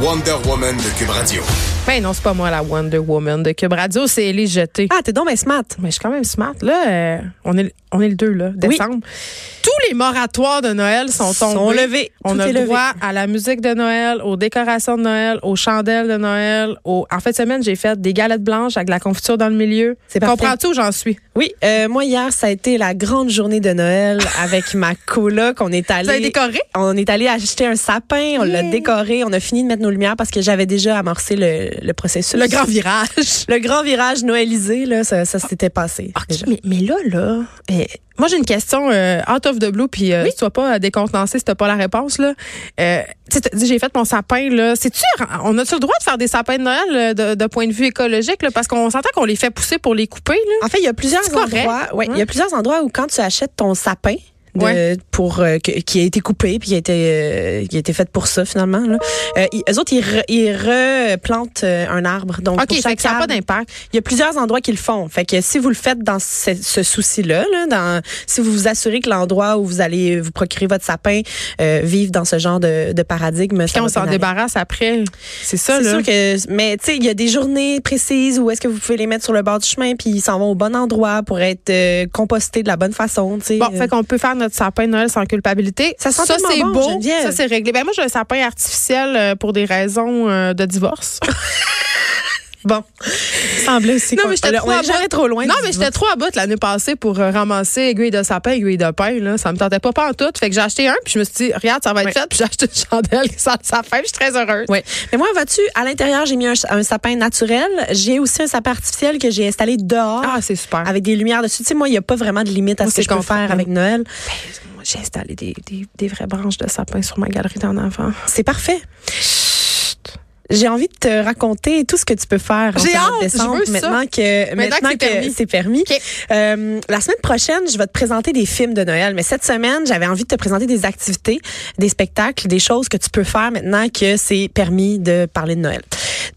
Wonder Woman de Cube Radio. Ben non, c'est pas moi la Wonder Woman de Cube Radio, c'est Ellie Jeté. Ah, t'es donc bien smart. Mais je suis quand même smart. Là, euh, on, est, on est le 2, là, décembre. Tous les moratoires de Noël sont tombés. Sont levés. On Tout a est le levé. droit à la musique de Noël, aux décorations de Noël, aux chandelles de Noël. Aux... En fin de semaine, j'ai fait des galettes blanches avec de la confiture dans le milieu. C'est parfait. Comprends-tu où j'en suis? Oui, euh, moi hier, ça a été la grande journée de Noël avec ma coloc. On est allé. Vous avez décoré? On est allé acheter un sapin, on l'a décoré, on a fini de mettre nos lumières parce que j'avais déjà amorcé le, le processus. Le grand virage. Le grand virage noëlisé, là, ça, ça s'était passé. déjà. Mais, mais là, là, euh, moi j'ai une question euh, out of the blue, puis euh, Oui. sois pas décontenancé si t'as pas la réponse là. Euh, j'ai fait mon sapin là. C'est-tu, on a-tu le droit de faire des sapins de Noël euh, de, de point de vue écologique là, parce qu'on s'entend qu'on les fait pousser pour les couper là. En fait, il y a plusieurs endroits. Ouais, il y a plusieurs endroits où quand tu achètes ton sapin. De- Ouais. pour euh, que- qui a été coupé puis qui a été euh, qui a été fait pour ça finalement là. Euh, ils, eux autres ils, re- ils replantent euh, un arbre donc Ok, pour fait que ça n'a pas d'impact. il y a plusieurs endroits qui le font. Fait que si vous le faites dans ce, ce souci-là, là, dans, si vous vous assurez que l'endroit où vous allez vous procurer votre sapin euh, vive dans ce genre de, de paradigme, va on s'en débarrasse après, c'est ça là. sûr que, mais tu sais, il y a des journées précises où est-ce que vous pouvez les mettre sur le bord du chemin puis ils s'en vont au bon endroit pour être euh, compostés de la bonne façon, tu sais. Bon, fait qu'on peut faire notre sapin de Noël sans culpabilité. Ça sent ça c'est bon, beau, ça c'est réglé. Ben moi j'ai un sapin artificiel euh, pour des raisons euh, de divorce. bon, semblait aussi Non, mais j'étais trop trop loin. Non, mais j'étais trop à bout l'année passée pour euh, ramasser aiguille de sapin, aiguille de pain. Là. Ça me tentait pas pas en tout. Fait que j'ai acheté un, puis je me suis dit, regarde, ça va être fait. Puis j'ai acheté une chandelle qui sent le sapin, puis je suis très heureuse. Oui. Mais moi, vois-tu, à l'intérieur, j'ai mis un, un sapin naturel. J'ai aussi un sapin artificiel que j'ai installé dehors. Ah, c'est super. avec des lumières dessus. Tu sais, moi, il n'y a pas vraiment de limite à Moi, ce que je peux faire avec Noël. Moi, j'ai installé des, des, des vraies branches de sapin sur ma galerie d'en enfant. C'est parfait. J'ai envie de te raconter tout ce que tu peux faire en hâte, je décembre ça. maintenant que Maintenant que c'est permis. Euh, la semaine prochaine, je vais te présenter des films de Noël, mais cette semaine, j'avais envie de te présenter des activités, des spectacles, des choses que tu peux faire maintenant que c'est permis de parler de Noël.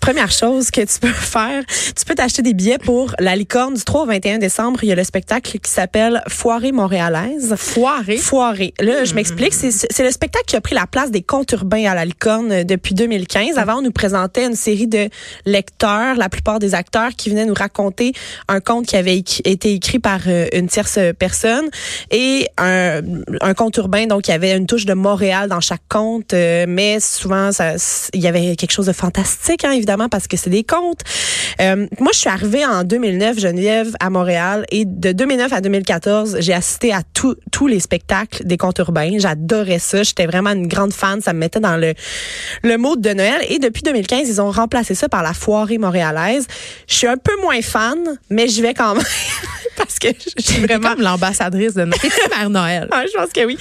Première chose que tu peux faire, tu peux t'acheter des billets pour la licorne du 3 au 21 décembre. Il y a le spectacle qui s'appelle Foirée montréalaise. Foiré? Foiré. Là, je m'explique. C'est, c'est le spectacle qui a pris la place des contes urbains à la licorne euh, depuis 2015. Avant, on nous présentait une série de lecteurs, la plupart des acteurs, qui venaient nous raconter un conte qui avait été écrit par euh, une tierce personne et un, un conte urbain. Donc, il y avait une touche de Montréal dans chaque conte, euh, mais souvent, ça, il y avait quelque chose de fantastique, hein, évidemment, parce que c'est des contes. Euh, moi, je suis arrivée en 2009, Geneviève, à Montréal, et de 2009 à 2014, j'ai assisté à tous tous les spectacles des contes urbains. J'adorais ça. J'étais vraiment une grande fan. Ça me mettait dans le le mode de Noël. Et depuis 2015, ils ont remplacé ça par la foirée montréalaise. Je suis un peu moins fan, mais j'y vais quand même parce que je suis Vraiment comme l'ambassadrice de. T'es Mère Noël. ah, je pense que oui.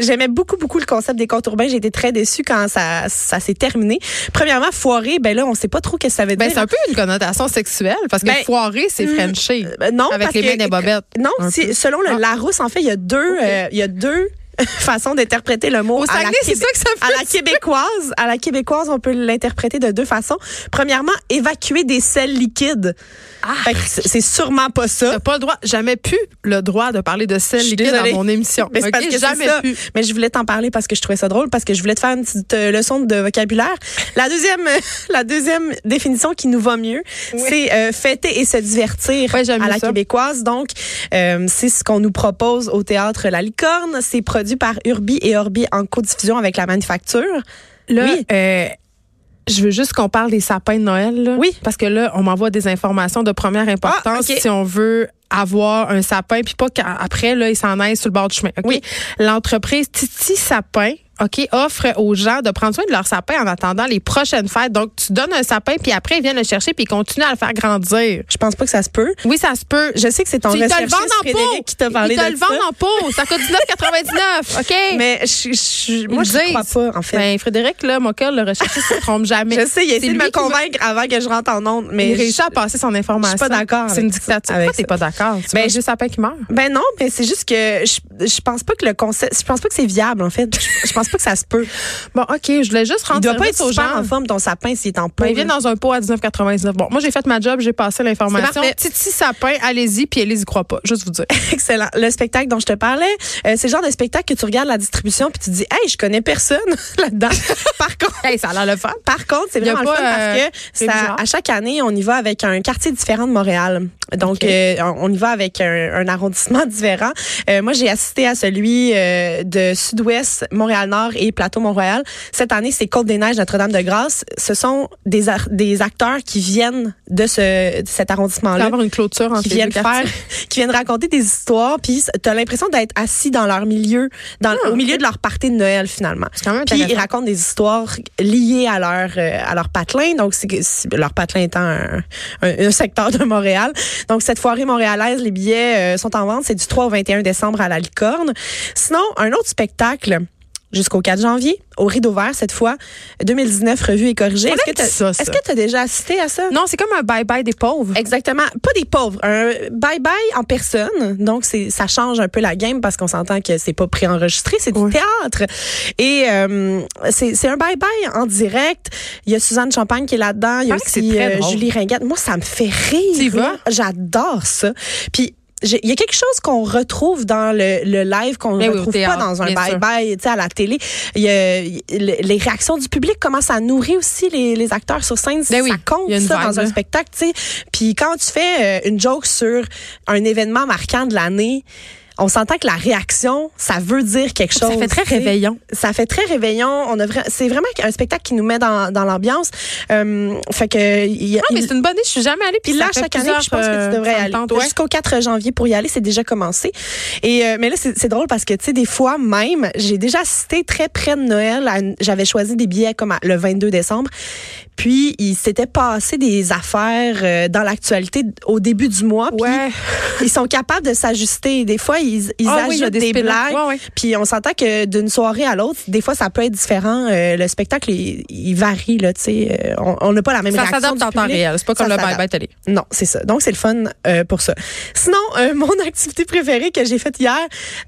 J'aimais beaucoup, beaucoup le concept des contes urbains. J'ai été très déçue quand ça, ça s'est terminé. Premièrement, foiré, ben là, on sait pas trop ce que ça veut Ben, dire. c'est un peu une connotation sexuelle parce que Ben, foiré, c'est hum, Frenché. Euh, non, Avec parce les mains des bobettes. Non, selon le Ah. Larousse, en fait, il y a deux, euh, il y a deux façons d'interpréter le mot. Au à la Saguenay, c'est ça que ça à fait. la québécoise, à la québécoise, on peut l'interpréter de deux façons. Premièrement, évacuer des sels liquides. Ah, c'est sûrement pas ça. T'as pas le droit, jamais pu le droit de parler de sel liquide dans mon émission. Mais parce que jamais pu. Mais je voulais t'en parler parce que je trouvais ça drôle, parce que je voulais te faire une petite euh, leçon de vocabulaire. La deuxième, la deuxième définition qui nous va mieux, c'est euh, fêter et se divertir Ouais, à la ça. québécoise. Donc, euh, c'est ce qu'on nous propose au théâtre La Licorne. C'est produit par Urbi et Orbi en codiffusion avec la manufacture. Là, Oui. euh, je veux juste qu'on parle des sapins de Noël. là. Oui. Parce que là, on m'envoie des informations de première importance Ah, ok. si on veut avoir un sapin, puis pas qu'après, là, il s'en aille sur le bord du chemin. Oui. L'entreprise Titi Sapin OK, offre aux gens de prendre soin de leur sapin en attendant les prochaines fêtes. Donc, tu donnes un sapin, puis après, ils viennent le chercher, puis ils continuent à le faire grandir. Je pense pas que ça se peut. Oui, ça se peut. Je sais que c'est ton Tu te le recherchiste vendent en Frédéric pot. qui t'a parlé Ils te de le ça. vendent en pot. Ça coûte 19,99. OK? Mais je, je- moi, je le crois pas, en fait. Ben, Frédéric, là, mon cœur, le recherché, se trompe jamais. je sais, il essayé de me convaincre avant que je rentre en onde, mais il réussit à passer son information. je suis pas d'accord C'est une dictature. Pourquoi t'es pas d'accord? Ben, juste sapin qui meurt? Ben non, mais c'est juste que je, je pense pas que le concept, je pense pas que c'est viable en fait. Je, pense pas que ça se peut. Bon, OK, je voulais juste Il rendre doit pas être aux gens. en forme ton sapin s'il est en pot. Ben, il vient dans un pot à 19,99. Bon, moi, j'ai fait ma job, j'ai passé l'information. Titi Sapin, allez-y, puis Elise y croit pas. Juste vous dire. Excellent. Le spectacle dont je te parlais, euh, c'est le genre de spectacle que tu regardes la distribution puis tu dis, hey, je connais personne là-dedans. Par contre, hey, ça a l'air le fun. Par contre, c'est Il vraiment le fun euh, parce que ça, bizarre. à chaque année, on y va avec un quartier différent de Montréal. Donc, euh, on y va avec un, un arrondissement différent. Euh, moi, j'ai assisté à celui euh, de Sud-Ouest, Montréal-Nord et Plateau-Mont-Royal. Cette année, c'est Côte-des-Neiges, Notre-Dame-de-Grâce. Ce sont des, des acteurs qui viennent de, ce, de cet arrondissement-là avoir une clôture entre qui viennent faire, qui viennent raconter des histoires, puis t'as l'impression d'être assis dans leur milieu, dans, Ah, au milieu de leur partie de Noël finalement. Puis ils racontent des histoires liées à leur euh, à leur patelin, donc c'est leur patelin étant un, un- un secteur de Montréal. Donc cette foirée montréalaise, les billets euh, sont en vente, c'est du 3 au 21 décembre à la Licorne. Sinon, un autre spectacle jusqu'au 4 janvier au Rideau Vert cette fois 2019 revue et corrigée. Est-ce que tu as déjà assisté à ça? Non, c'est comme un bye-bye des pauvres. Exactement, pas des pauvres, un bye-bye en personne. Donc c'est ça change un peu la game parce qu'on s'entend que c'est pas préenregistré, c'est du théâtre. Et euh, c'est c'est un bye-bye en direct. Il y a Suzanne Champagne qui est là-dedans, il y a aussi euh. Julie Ringuette. Moi ça me fait rire. J'adore ça. Puis il y a quelque chose qu'on retrouve dans le, le live qu'on ne Ben oui, retrouve pas dans un bye-bye, tu sais, à la télé. Y a, il- les réactions du public commencent à nourrir aussi les, les acteurs sur scène. Ben oui, ça compte y ça dans un spectacle, tu sais. Puis quand tu fais euh, une joke sur un événement marquant de l'année, on s'entend que la réaction, ça veut dire quelque chose. Ça fait très réveillon. Ça fait très réveillon. On a vra- c'est vraiment un spectacle qui nous met dans, dans l'ambiance. Euh, fait que y a, Non, mais il- c'est une bonne idée. Je suis jamais allée. puis là, chaque année, je pense que tu devrais euh, me aller. ouais. Jusqu'au 4 janvier pour y aller, c'est déjà commencé. Et euh, mais là, c'est drôle parce que tu sais, des fois même, j'ai déjà assisté très près de Noël. J'avais choisi des billets comme à- le 22 décembre. Puis il s'était passé des affaires euh, dans l'actualité au début du mois. Puis Ouais. ils sont capables de s'ajuster. Des fois, ils, ils Ah oui, des des, blagues. Ouais, ouais. Puis on s'entend que d'une soirée à l'autre, des fois, ça peut être différent. Euh, le spectacle, il, il varie. Là, tu sais. Euh, on n'a pas la même Ça réaction s'adapte du en temps réel. C'est pas comme Ça le s'adapte. bye-bye télé. Non, c'est ça. Donc, c'est le fun euh, pour ça. Sinon, euh, mon activité préférée que j'ai faite hier,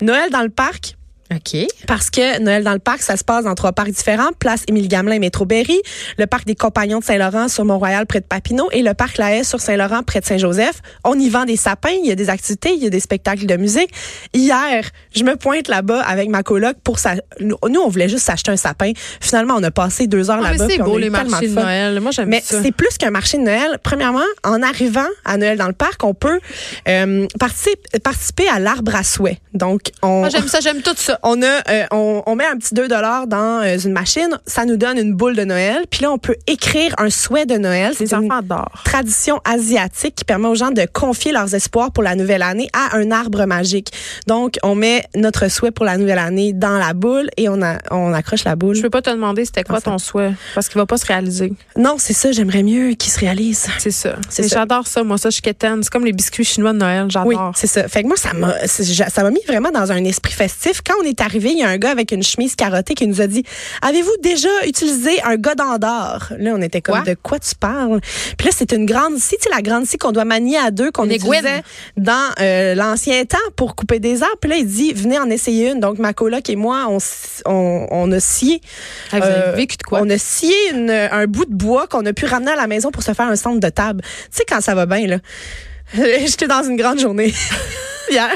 Noël dans le parc. OK. Parce que Noël dans le parc, ça se passe dans trois parcs différents. Place Émile Gamelin Métro Berry, le parc des Compagnons de Saint-Laurent sur Mont-Royal près de Papineau et le parc La Haye sur Saint-Laurent près de Saint-Joseph. On y vend des sapins, il y a des activités, il y a des spectacles de musique. Hier, je me pointe là-bas avec ma coloc pour ça. Nous, on voulait juste s'acheter un sapin. Finalement, on a passé deux heures Ah, là-bas. c'est on beau, a les marchés de. Noël. Moi, j'aime Mais c'est plus qu'un marché de Noël. Premièrement, en arrivant à Noël dans le parc, on peut euh, participer, participer à l'arbre à souhait. Donc, on, Moi, j'aime ça, j'aime tout ça. On a, euh, on, on met un petit 2 dollars dans euh, une machine, ça nous donne une boule de Noël, puis là on peut écrire un souhait de Noël. Les C'est une d'or. tradition asiatique qui permet aux gens de confier leurs espoirs pour la nouvelle année à un arbre magique. Donc on met notre souhait pour la nouvelle année dans la boule et on a, on accroche la boule. Je peux pas te demander c'était quoi Enfin. ton souhait parce qu'il va pas se réaliser. Non, c'est ça, j'aimerais mieux qu'il se réalise. C'est ça. C'est. J'adore ça. Moi, ça, je suis. C'est comme les biscuits chinois de Noël. Oui, J'adore. c'est ça. Fait que moi, ça m'a, ça m'a mis vraiment dans un esprit festif. Quand on est arrivé, il y a un gars avec une chemise carottée qui nous a dit Avez-vous déjà utilisé un godin d'or Là, on était comme Quoi? De quoi tu parles? Puis là, c'est une grande scie, tu sais, la grande scie qu'on doit manier à deux, qu'on utilisait dans euh, l'ancien temps pour couper des arbres. Puis là, il dit Venez en essayer une. Donc, ma coloc et moi, on, on, on a scié. Ah, vous avez euh, vécu de quoi? On a scié une- un bout de bois qu'on a pu ramener à la maison pour se faire un centre de table. Tu sais, quand ça va bien, là. J'étais dans une grande journée. Hier.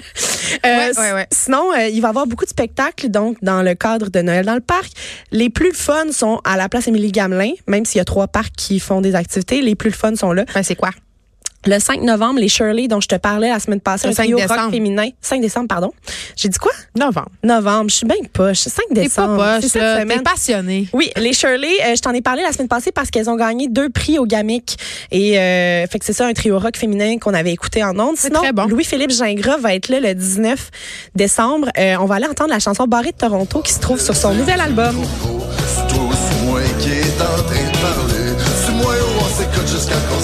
Euh, Ouais, ouais, ouais. Sinon, euh, il va y avoir beaucoup de spectacles donc dans le cadre de Noël dans le parc. Les plus fun sont à la place Émilie Gamelin, même s'il y a trois parcs qui font des activités. Les plus fun sont là. Ben, c'est quoi? Le 5 novembre, les Shirley dont je te parlais la semaine passée, Le un 5 trio décembre. rock féminin. 5 décembre, pardon. J'ai dit quoi? Novembre. Novembre. Je suis bien poche. 5 T'es pas décembre. poche. T'es semaine. passionné. Oui, les Shirley, euh, je t'en ai parlé la semaine passée parce qu'elles ont gagné deux prix au GAMIC. Et euh, fait que c'est ça, un trio rock féminin qu'on avait écouté en ondes. Sinon, très bon. Louis-Philippe Gingras va être là le 19 décembre. Euh, on va aller entendre la chanson Barré de Toronto qui se trouve sur son nouvel album. C'est toi ou c'est moi qui est en train de parler. C'est moi ou on s'écoute jusqu'à qu'on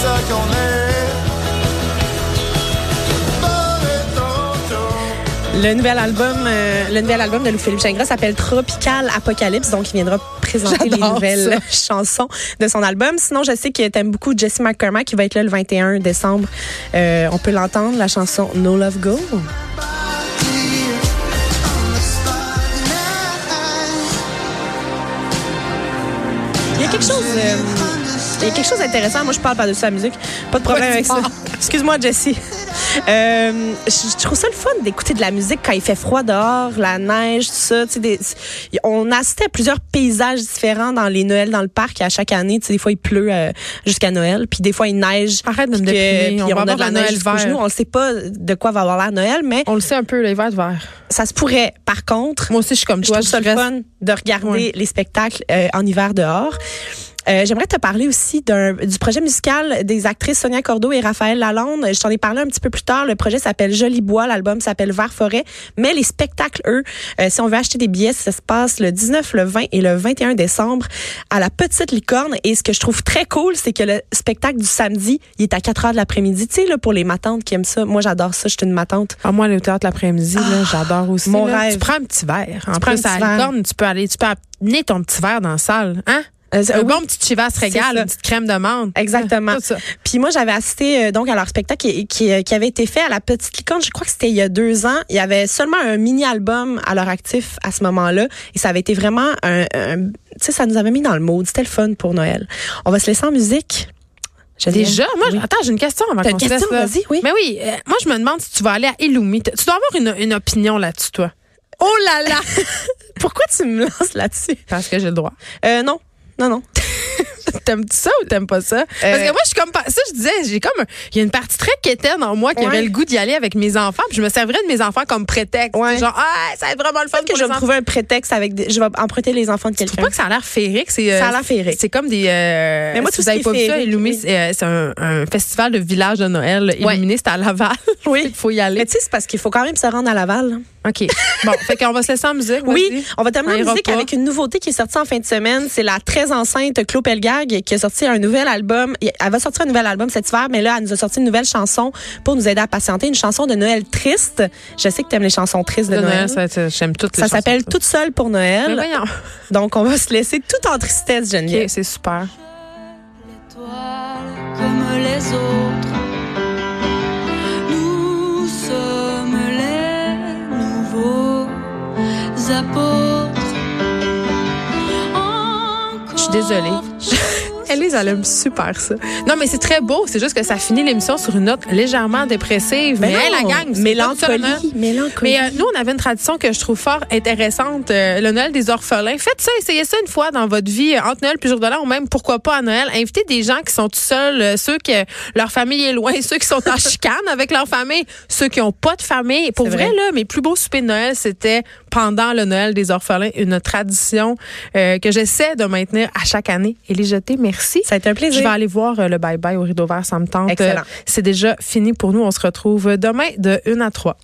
ça qu'on est. Barré Toronto. Le nouvel album, euh, le nouvel album de Louis-Philippe Gingras s'appelle Tropical Apocalypse, donc il viendra présenter les nouvelles chansons de son album. Sinon, je sais que t'aimes beaucoup Jesse McCormack qui va être là le 21 décembre. Euh, on peut l'entendre, la chanson No Love Go. Il y a quelque chose, euh, il y a quelque chose d'intéressant. Moi, je parle par-dessus la musique. Pas de problème avec ça. Excuse-moi, Jessie. Euh, je, trouve ça le fun d'écouter de la musique quand il fait froid dehors, la neige, tout ça. Des- on assistait à plusieurs paysages différents dans les Noëls dans le parc. Et à chaque année, des fois, il pleut euh, jusqu'à Noël. Puis des fois, il neige. Arrête de me déprimer. puis On va a de avoir la neige vert. genoux. On ne sait pas de quoi va avoir l'air Noël, mais On le sait un peu, de vert. ça se pourrait. Par contre, Moi aussi, je suis comme je toi. trouve ça le reste- fun de regarder Ouais. les spectacles euh, en hiver dehors. Euh, J'aimerais te parler aussi du projet musical des actrices Sonia Cordeau et Raphaël Lalonde. Je t'en ai parlé un petit peu plus tard. Le projet s'appelle Joli Bois, l'album s'appelle Vert Forêt. Mais les spectacles, eux, euh, si on veut acheter des billets, ça se passe le 19, le 20 et le 21 décembre à la Petite Licorne. Et ce que je trouve très cool, c'est que le spectacle du samedi, il est à 4 heures de l'après-midi. Tu sais, là, pour les matantes qui aiment ça. Moi, j'adore ça. Je suis une matante. Ah, moi, au théâtre l'après-midi, là, j'adore aussi. mon là. rêve. Tu prends un petit verre. En prends un plus, à la licorne, tu peux aller, tu peux amener ton petit verre dans la salle. Hein? Euh, Un oui. bon petit chivas régale, ça. une petite crème de menthe. Exactement. Tout ça. Puis moi, j'avais assisté euh, donc à leur spectacle qui, qui, qui avait été fait à la Petite Licorne. Je crois que c'était il y a deux ans. Il y avait seulement un mini-album à leur actif à ce moment-là. Et ça avait été vraiment un... un- tu sais, ça nous avait mis dans le mood. C'était le fun pour Noël. On va se laisser en musique. Déjà, moi, Oui. attends, j'ai une question avant qu'on une se laisse. question? là. Vas-y, oui. Mais oui, euh, moi, je me demande si tu vas aller à Illumi. Tu dois avoir une, une opinion là-dessus, toi. Oh là là! Pourquoi tu me lances là-dessus? Parce que j'ai le droit. Euh, non. Non, non. T'aimes-tu ça ou t'aimes pas ça? Parce que moi, je suis comme. Ça, je disais, j'ai comme. Il y a une partie très quétaine en moi qui Ouais. avait le goût d'y aller avec mes enfants. Puis je me servirais de mes enfants comme prétexte. Ouais. Genre, ah, ça va être vraiment le fun que je vais trouver un prétexte avec des, je vais emprunter les enfants de Je trouve quelqu'un. pas que ça a l'air féerique? C'est, euh, Ça a l'air féerique. C'est comme des. euh, Mais moi, si tout vous ce avez pas vu ça, oui. c'est, euh, un, un festival de village de Noël Ouais. illuminé. C'est à Laval. Oui. Il faut y aller. Mais tu sais, c'est parce qu'il faut quand même se rendre à Laval. hein. OK. Bon, fait qu'on va se laisser en musique. Oui, on va terminer en musique avec une nouveauté qui est sortie en fin de semaine. C'est la très enceinte Claude Pelgag qui a sorti un nouvel album. Elle va sortir un nouvel album cet hiver, mais là, elle nous a sorti une nouvelle chanson pour nous aider à patienter. Une chanson de Noël triste. Je sais que tu aimes les chansons tristes de, De Noël. Noël, ça, j'aime toutes les Ça s'appelle Toute seule pour Noël. voyons. Donc, on va se laisser tout en tristesse, Geneviève. OK, c'est super. étoiles comme les autres. Nous sommes les nouveaux apôtres. Je suis désolée. Elise, elle aime super ça. Non, mais c'est très beau. C'est juste que ça finit l'émission sur une note légèrement dépressive. Mais, non, elle, la gang, mélancolie, mélancolie. Mais euh, nous, on avait une tradition que je trouve fort intéressante, euh, le Noël des orphelins. Faites ça, essayez ça une fois dans votre vie, euh, entre Noël et jour de l'an, ou même pourquoi pas à Noël. Invitez des gens qui sont tout seuls, ceux que leur famille est loin, ceux qui sont en chicane avec leur famille, ceux qui ont pas de famille. Pour vrai. là, mes plus beaux soupers de Noël, c'était pendant le Noël des orphelins, une tradition euh, que j'essaie de maintenir à chaque année. Élie Jeté, merci. Ça a été un plaisir. Je vais aller voir euh, le bye-bye au rideau vert, ça me tente. Excellent. Euh, C'est déjà fini pour nous. On se retrouve demain de 1 à 3.